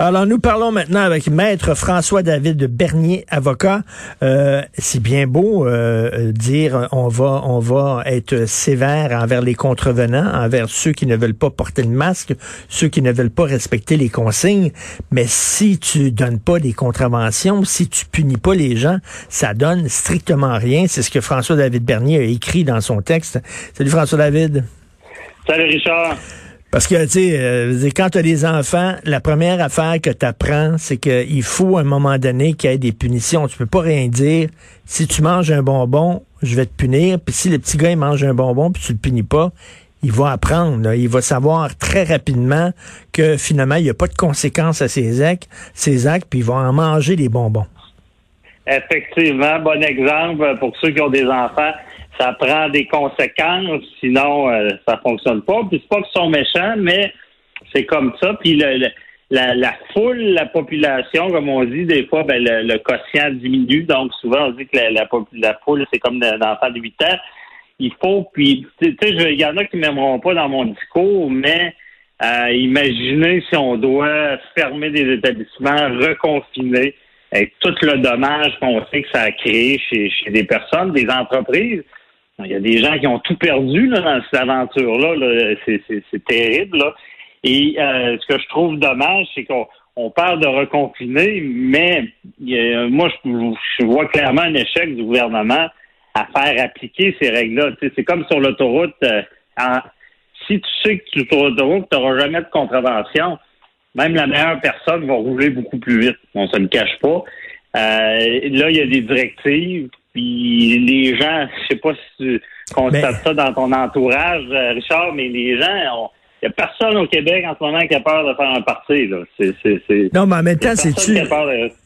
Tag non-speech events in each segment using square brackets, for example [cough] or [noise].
Alors, nous parlons maintenant avec Maître François-David Bernier, avocat. Euh, c'est bien beau euh, dire on va, on va être sévère envers les contrevenants, envers ceux qui ne veulent pas porter le masque, ceux qui ne veulent pas respecter les consignes. Mais si tu donnes pas des contraventions, si tu punis pas les gens, ça donne strictement rien. C'est ce que François-David Bernier a écrit dans son texte. Salut François-David. Salut Richard. Parce que, tu sais, euh, quand tu as des enfants, la première affaire que tu apprends, c'est qu'il faut à un moment donné qu'il y ait des punitions. Tu peux pas rien dire. Si tu manges un bonbon, je vais te punir. Puis si le petit gars il mange un bonbon puis tu le punis pas, il va apprendre. Il va savoir très rapidement que finalement, il n'y a pas de conséquences à ses actes, ses actes, puis il va en manger des bonbons. Effectivement, bon exemple pour ceux qui ont des enfants ça prend des conséquences, sinon euh, ça fonctionne pas. Puis c'est pas qu'ils sont méchants, mais c'est comme ça. Puis la, foule, la population, comme on dit, des fois, ben, le, quotient diminue. Donc souvent, on dit que la, foule, c'est comme un enfant de 8 ans. Il faut, puis, tu sais, il y en a qui m'aimeront pas dans mon discours, mais euh, imaginez si on doit fermer des établissements, reconfiner, avec tout le dommage qu'on sait que ça a créé chez des personnes, des entreprises. Il y a des gens qui ont tout perdu là, dans cette aventure-là. c'est terrible. Là. Et euh, ce que je trouve dommage, c'est qu'on on parle de reconfiner, mais moi, je, vois clairement un échec du gouvernement à faire appliquer ces règles-là. C'est comme sur l'autoroute. Euh, si tu sais que sur l'autoroute, tu n'auras jamais de contravention, même la meilleure personne va rouler beaucoup plus vite. On ne se le cache pas. Euh, là, il y a des directives puis les gens, je sais pas si tu constates ça dans ton entourage, euh, Richard, mais les gens il n'y a personne au Québec en ce moment qui a peur de faire un parti. Là. non, mais en même temps, c'est-tu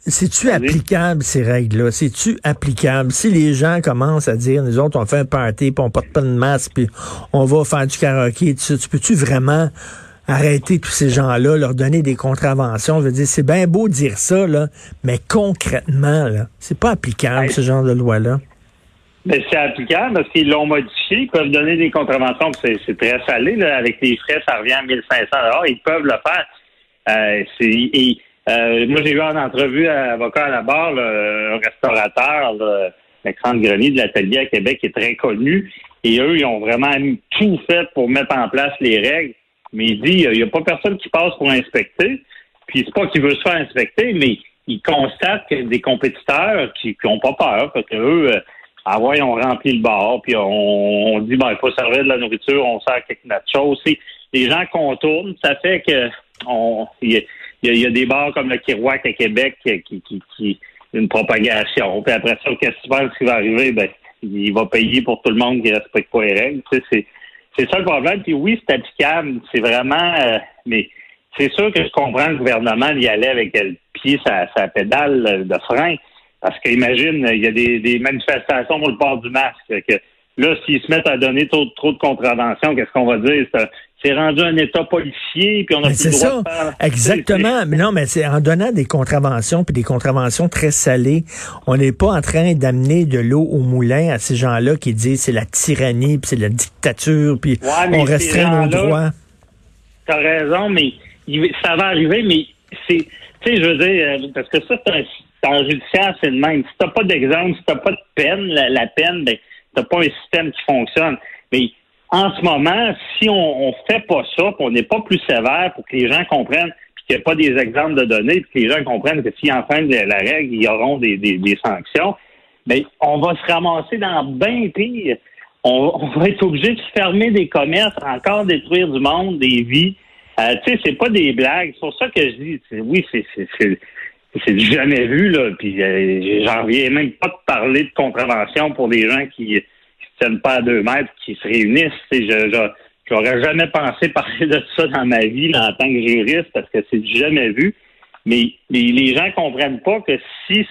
c'est-tu applicable, ces règles-là? C'est-tu applicable? Si les gens commencent à dire, nous autres, on fait un party, puis on porte pas de masque, puis on va faire du karaoké, tu, tu peux-tu vraiment arrêter tous ces gens-là, leur donner des contraventions. Je veux dire, c'est bien beau dire ça, là, mais concrètement, là, c'est pas applicable, ce genre de loi-là. Mais c'est applicable parce qu'ils l'ont modifié. Ils peuvent donner des contraventions. C'est très salé. Là. Avec les frais, ça revient à 1500 Ils peuvent le faire. Euh, et, euh, moi, j'ai eu en entrevue un avocat à la barre, un restaurateur, Alexandre Grenier de l'Atelier à Québec, qui est très connu. Et eux, ils ont vraiment tout fait pour mettre en place les règles. Mais il dit, il n'y a pas personne qui passe pour inspecter. Puis c'est pas qu'il veut se faire inspecter, mais il constate que des compétiteurs qui n'ont pas peur, parce que eux, euh, ah ouais, on remplit le bar, puis on, dit, ben, il faut servir de la nourriture, on sert quelque chose. Les gens contournent, ça fait que on, il y, a, des bars comme le Kirouac à Québec qui, qui, qui, une propagation. Puis après ça, qu'est-ce qui va arriver? Ben, il va payer pour tout le monde qui respecte pas les règles. Tu sais, c'est ça le problème. Puis oui, c'est applicable. C'est vraiment. Euh, mais c'est sûr que je comprends le gouvernement d'y aller avec le pied sa, sa pédale de frein. Parce qu'imagine, il y a des, des, manifestations pour le port du masque. Que là, s'ils se mettent à donner trop, trop de contraventions, qu'est-ce qu'on va dire? C'est rendu un État policier, puis on a plus le droit ça. De Exactement. Mais non, mais c'est en donnant des contraventions, puis des contraventions très salées, on n'est pas en train d'amener de l'eau au moulin à ces gens-là qui disent c'est la tyrannie, puis c'est la dictature, puis on restreint nos droits. T'as raison, mais ça va arriver, mais c'est, tu sais, je veux dire, euh, parce que ça, c'est un, judiciaire, c'est le même. Si t'as pas d'exemple, si t'as pas de peine, la, la peine, ben, t'as pas un système qui fonctionne. Mais en ce moment, si on, ne fait pas ça, qu'on n'est pas plus sévère pour que les gens comprennent, puis qu'il n'y a pas des exemples de données, puis que les gens comprennent que s'ils enfreignent la règle, il y auront des, sanctions, mais on va se ramasser dans bien pire. On, va être obligé de fermer des commerces, encore détruire du monde, des vies. Euh, tu sais, c'est pas des blagues. C'est pour ça que je dis, oui, c'est c'est jamais vu là. Puis euh, j'en reviens même pas de parler de contravention pour des gens qui pas à deux mètres qui se réunissent. Je, j'aurais jamais pensé parler de ça dans ma vie en tant que juriste parce que c'est jamais vu. Mais les, gens comprennent pas que si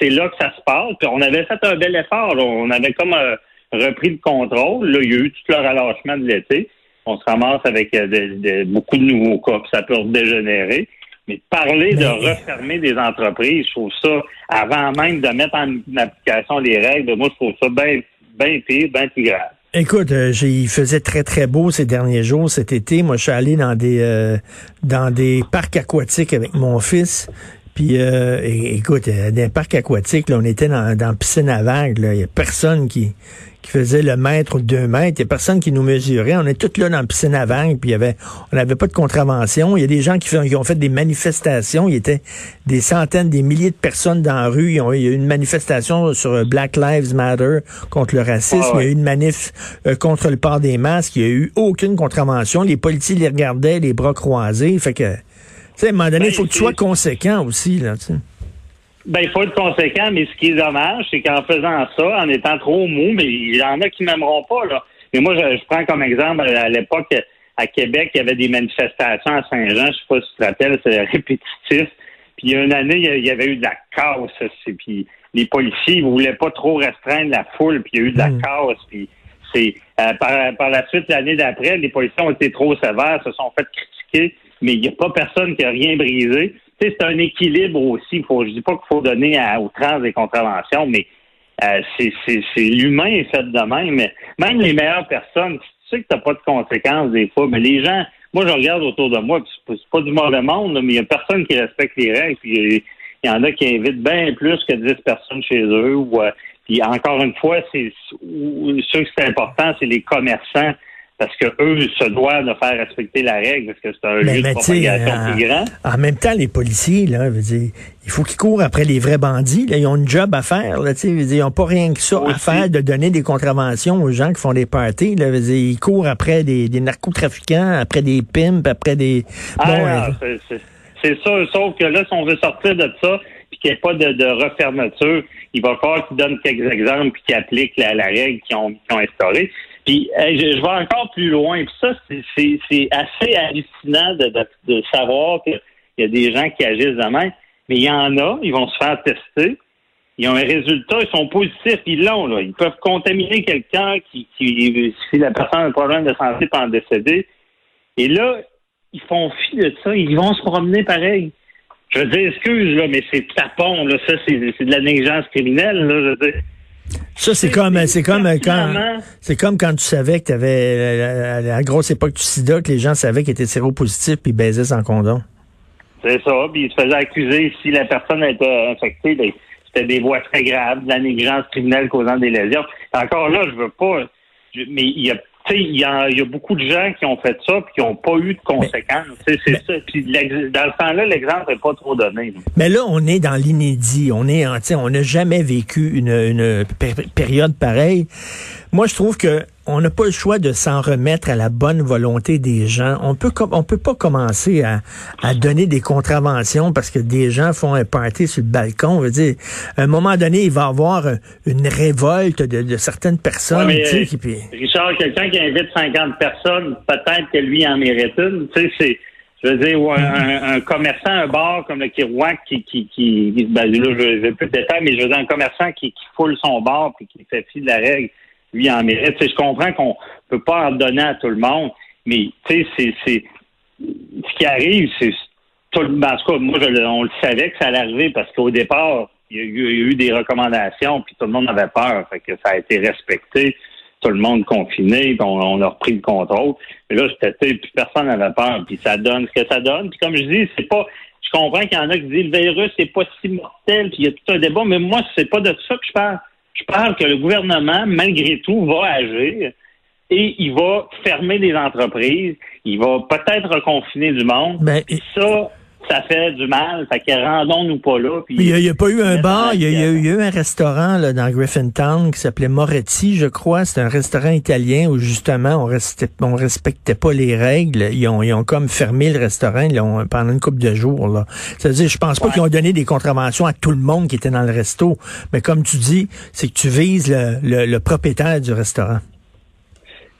c'est là que ça se passe, puis on avait fait un bel effort, on avait comme euh, repris le contrôle. Là, il y a eu tout le relâchement de l'été. On se ramasse avec euh, beaucoup de nouveaux cas, puis ça peut dégénérer. Mais parler de refermer des entreprises, je trouve ça, avant même de mettre en application les règles, moi, je trouve ça bien bien pire, bien plus. Écoute, euh, il faisait très très beau ces derniers jours, cet été. Moi, je suis allé dans des euh, dans des parcs aquatiques avec mon fils. Puis, euh, écoute, dans des parcs aquatiques, là, on était dans, dans piscine à vagues. Il y a personne qui qui faisait le mètre ou deux mètres. Il n'y a personne qui nous mesurait. On est tous là dans la piscine à vagues, puis il y avait, on n'avait pas de contravention. Il y a des gens qui, ont fait des manifestations. Il y était des centaines, des milliers de personnes dans la rue. il y a eu une manifestation sur Black Lives Matter contre le racisme. Ah il y a eu une manif euh, contre le port des masques. Il n'y a eu aucune contravention. Les policiers les regardaient, les bras croisés. Fait que, tu sais, à un moment donné, il ben, faut que tu sois conséquent aussi, là, tu sais. Ben, il faut être conséquent, mais ce qui est dommage, c'est qu'en faisant ça, en étant trop mou, mais il y en a qui m'aimeront pas, là. Mais moi, je, prends comme exemple, à l'époque, à Québec, il y avait des manifestations à Saint-Jean, je sais pas si tu te rappelles, c'est [laughs] répétitif. Puis il y a une année, il y avait eu de la casse, puis les policiers, ils voulaient pas trop restreindre la foule, puis il y a eu de la hmm. casse, puis c'est euh, par, par la suite, l'année d'après, les policiers ont été trop sévères, se sont fait critiquer, mais il n'y a pas personne qui a rien brisé c'est un équilibre aussi. Faut, je dis pas qu'il faut donner à outrance des contraventions, mais euh, c'est l'humain est fait de même. Même les meilleures personnes, tu sais que tu n'as pas de conséquences des fois, mais les gens, moi je regarde autour de moi, c'est pas du mauvais monde, mais il y a personne qui respecte les règles. Il y en a qui invitent bien plus que 10 personnes chez eux. Ou, euh, puis encore une fois, c'est ce qui c'est important, c'est les commerçants parce que eux se doivent de faire respecter la règle parce que c'est un lieu de propagation plus grand. En même temps, les policiers, là, veut dire, il faut qu'ils courent après les vrais bandits. Là, ils ont un job à faire. Là, dire, ils n'ont pas rien que ça à faire de donner des contraventions aux gens qui font des parties. Là, dire, ils courent après des, des, narcotrafiquants, après des pimps, après des. Ah, c'est ça. Sauf que là, si on veut sortir de ça, puis qu'il n'y ait pas de, de, refermeture, il va falloir qu'ils donnent quelques exemples puis qu'ils appliquent la, la règle qu'ils ont, qu ont instaurée. Puis je, vais encore plus loin. Puis ça, c'est assez hallucinant de, de, savoir qu'il y a des gens qui agissent de même. Mais il y en a, ils vont se faire tester. Ils ont un résultat, ils sont positifs, ils l'ont, là. Ils peuvent contaminer quelqu'un qui, qui, si la personne a un problème de santé peut en décéder. Et là, ils font fi de ça, ils vont se promener pareil. Je veux dire, excuse, là, mais c'est tapon, là. Ça, c'est de la négligence criminelle, là. Je veux dire. Ça, c'est comme, c'est comme quand, c'est comme quand tu savais que tu avais, à la grosse époque du sida, que les gens savaient qu'ils étaient séropositifs puis baisaient sans condom. C'est ça, puis ils se faisaient accuser si la personne était infectée, ben, c'était des voies très graves, de la négligence criminelle causant des lésions. Encore là, je veux pas, mais il y a il y, a, y a beaucoup de gens qui ont fait ça puis qui n'ont pas eu de conséquences. C'est ça. Puis dans ce temps-là, l'exemple n'est pas trop donné. Mais là, on est dans l'inédit. On est, on n'a jamais vécu une, une période pareille. Moi, je trouve que on n'a pas le choix de s'en remettre à la bonne volonté des gens. On peut on peut pas commencer à, à, donner des contraventions parce que des gens font un party sur le balcon. Je veux dire, à un moment donné, il va y avoir une révolte de, de certaines personnes. qui, Richard, quelqu'un qui invite 50 personnes, peut-être que lui en mérite une. Tu sais, c'est je veux dire, un, un, commerçant, un bar comme le Kirouac qui, qui, qui ben, là, je vais plus de détails, mais je veux dire, un commerçant qui, qui foule son bar puis qui fait fi de la règle en mérite. je comprends qu'on peut pas en donner à tout le monde, mais c'est ce qui arrive, c'est tout le en tout cas, moi, on le savait que ça allait arriver parce qu'au départ, il y, a eu, des recommandations, puis tout le monde avait peur, fait que ça a été respecté, tout le monde confiné, puis on, a repris le contrôle. Mais là, c'était puis personne n'avait peur, puis ça donne ce que ça donne. Puis comme je dis, c'est pas je comprends qu'il y en a qui disent le virus n'est pas si mortel, puis il y a tout un débat, mais moi, c'est pas de ça que je parle. Je parle que le gouvernement, malgré tout, va agir et il va fermer des entreprises, il va peut-être reconfiner du monde. Ben, et ça, ça fait du mal. Fait que rendons-nous pas là. il n'y a, pas eu un bar, il y, a, eu un restaurant là, dans Griffintown qui s'appelait Moretti, je crois. C'est un restaurant italien où justement on restait, on respectait pas les règles. Ils ont, ils ont comme fermé le restaurant ont, pendant une couple de jours. Là. C'est-à-dire, je pense pas qu'ils ont donné des contraventions à tout le monde qui était dans le resto. Mais comme tu dis, c'est que tu vises le, le, propriétaire du restaurant.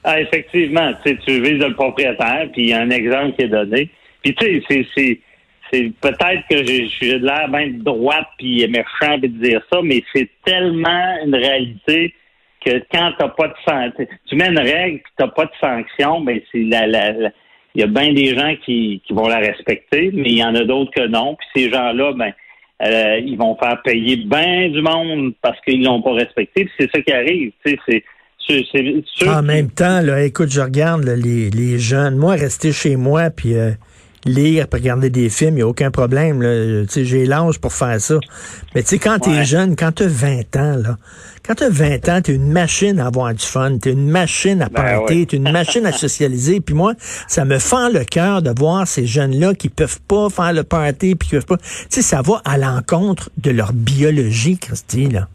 Ah, effectivement, tu vises le propriétaire, puis il y a un exemple qui est donné. Puis tu sais, c'est c'est peut-être que je suis de l'air bien droite puis méchant de dire ça, mais c'est tellement une réalité que quand t'as pas de santé, tu mets une règle puis t'as pas de sanction, ben c'est la, la, il y a bien des gens qui, qui vont la respecter, mais il y en a d'autres que non. Puis ces gens-là, ben euh, ils vont faire payer bien du monde parce qu'ils l'ont pas respecté. C'est ça qui arrive. Tu sais, c'est en même temps, là, écoute, je regarde les, les jeunes. Moi, rester chez moi, puis euh, lire, regarder des films, il n'y a aucun problème. J'ai l'âge pour faire ça. Mais tu sais, quand tu es jeune, quand tu as 20 ans, là, quand tu as 20 ans, tu es une machine à avoir du fun, tu es une machine à ben parler, tu es une machine à socialiser. Puis moi, ça me fend le cœur de voir ces jeunes-là qui peuvent pas faire le party, puis qui peuvent pas... Tu sais, ça va à l'encontre de leur biologie, Christy, là.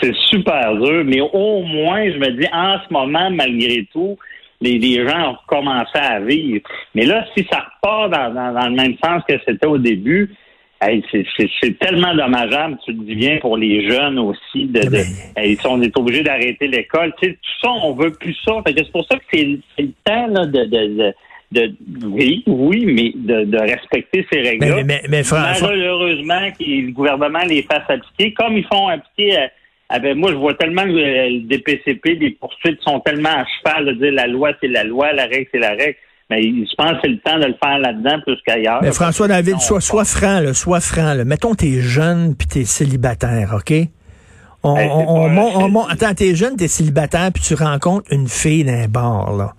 c'est super dur, mais au moins, je me dis, en ce moment, malgré tout, les, gens ont commencé à vivre. Mais là, si ça repart dans, le même sens que c'était au début, c'est tellement dommageable, tu le dis bien, pour les jeunes aussi. De, de on est obligé d'arrêter l'école. Tu sais, tout ça, on veut plus ça. C'est pour ça que c'est le temps là, de, de, de, oui, oui, mais de, respecter ces règles-là. Mais, mais, Malheureusement, que le gouvernement les fasse appliquer, comme ils font appliquer ah ben, moi, je vois tellement que les DPCP, les poursuites sont tellement à cheval de dire la loi, c'est la loi, la règle, c'est la règle. Mais je pense que c'est le temps de le faire là-dedans plus qu'ailleurs. Mais François David, sois, sois franc, là, sois franc. Là. Mettons, t'es jeune puis t'es célibataire, OK? On, on, on, attends, t'es jeune, t'es célibataire, puis tu rencontres une fille d'un bar, là.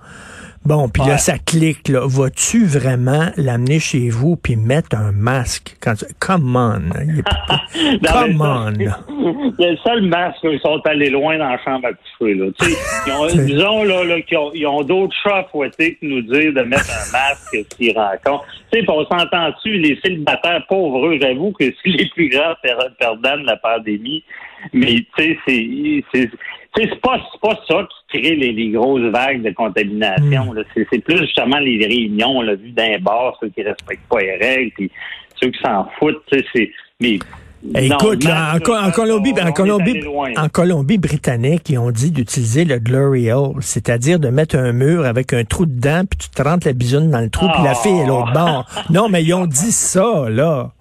Bon, puis là, ça clique, là. Vas-tu vraiment l'amener chez vous puis mettre un masque? Quand tu... Come on. [laughs] Come on. [laughs] Le seul masque, ils sont allés loin dans la chambre à coucher, là. ils ont, [laughs] disons, là, là qu'ils ont, ils ont d'autres chats fouettés que nous dire de mettre un masque s'ils rencontrent. Tu sais, on s'entend-tu, les célibataires pauvres, j'avoue que c'est les plus grands perdants de la pandémie. Mais, tu sais, c'est c'est pas, pas ça qui crée les, grosses vagues de contamination. Hmm. C'est plus justement les réunions là, vues d'un bar, ceux qui respectent pas les règles, puis ceux qui s'en foutent. C'est, mais Écoute, en, Colombie, en, Colombie, en Colombie britannique, ils ont dit d'utiliser le glory hole, c'est-à-dire de mettre un mur avec un trou dedans, puis tu te rentres la bisoune dans le trou, puis la fille est l'autre bord. Non, mais ils ont dit ça, là.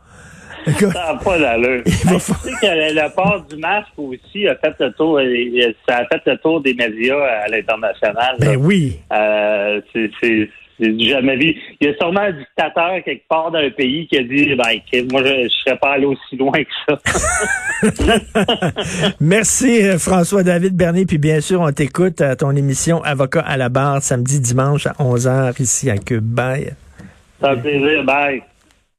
Ça n'a pas d'allure. Tu sais que la part du masque aussi a fait le tour, euh, ça a fait le tour des médias à l'international. Ben oui. Euh, c'est jamais vu. Il y a sûrement un dictateur quelque part d'un pays qui a dit ben, moi, je ne serais pas allé aussi loin que ça. [laughs] [laughs] Merci, euh, François-David Bernier. Puis bien sûr, on t'écoute à ton émission Avocat à la barre samedi, dimanche à 11h ici à Cube. Bye. Ça fait plaisir. Bye.